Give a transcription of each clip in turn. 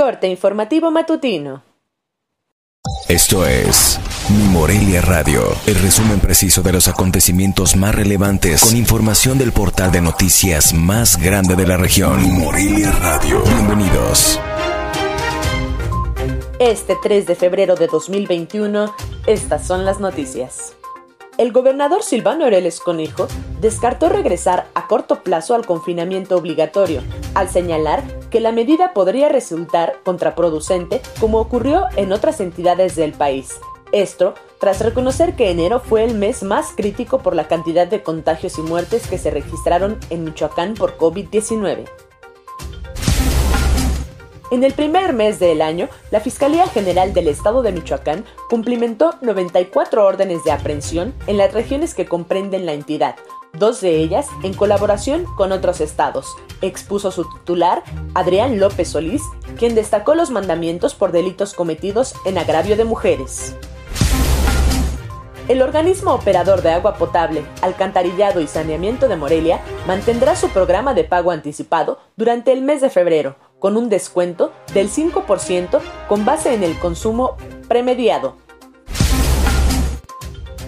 Corte informativo matutino. Esto es Mi Morelia Radio, el resumen preciso de los acontecimientos más relevantes con información del portal de noticias más grande de la región. Mi Morelia Radio. Bienvenidos. Este 3 de febrero de 2021, estas son las noticias. El gobernador Silvano Aureles Conejo descartó regresar a corto plazo al confinamiento obligatorio, al señalar que la medida podría resultar contraproducente como ocurrió en otras entidades del país. Esto tras reconocer que enero fue el mes más crítico por la cantidad de contagios y muertes que se registraron en Michoacán por COVID-19. En el primer mes del año, la Fiscalía General del Estado de Michoacán cumplimentó 94 órdenes de aprehensión en las regiones que comprenden la entidad, dos de ellas en colaboración con otros estados, expuso su titular, Adrián López Solís, quien destacó los mandamientos por delitos cometidos en agravio de mujeres. El organismo operador de agua potable, alcantarillado y saneamiento de Morelia mantendrá su programa de pago anticipado durante el mes de febrero, con un descuento del 5% con base en el consumo premediado.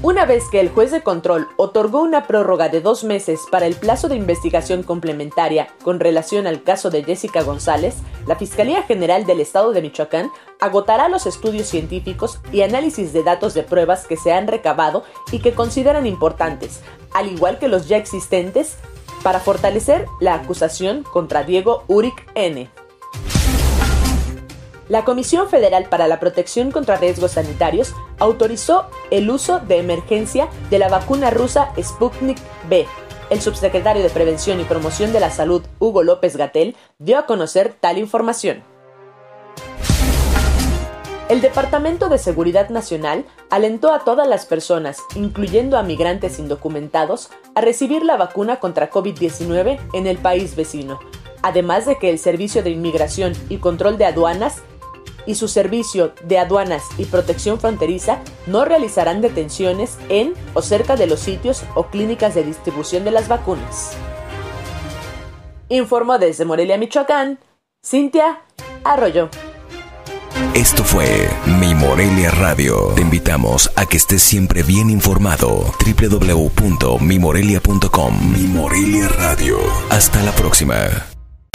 Una vez que el juez de control otorgó una prórroga de dos meses para el plazo de investigación complementaria con relación al caso de Jessica González, la Fiscalía General del Estado de Michoacán agotará los estudios científicos y análisis de datos de pruebas que se han recabado y que consideran importantes, al igual que los ya existentes, para fortalecer la acusación contra Diego Uric N. La Comisión Federal para la Protección contra Riesgos Sanitarios autorizó el uso de emergencia de la vacuna rusa Sputnik B. El subsecretario de Prevención y Promoción de la Salud, Hugo López Gatel, dio a conocer tal información. El Departamento de Seguridad Nacional alentó a todas las personas, incluyendo a migrantes indocumentados, a recibir la vacuna contra COVID-19 en el país vecino, además de que el Servicio de Inmigración y Control de Aduanas y su servicio de aduanas y protección fronteriza no realizarán detenciones en o cerca de los sitios o clínicas de distribución de las vacunas. Informó desde Morelia, Michoacán, Cintia Arroyo. Esto fue Mi Morelia Radio. Te invitamos a que estés siempre bien informado. www.mimorelia.com Mi Morelia Radio. Hasta la próxima.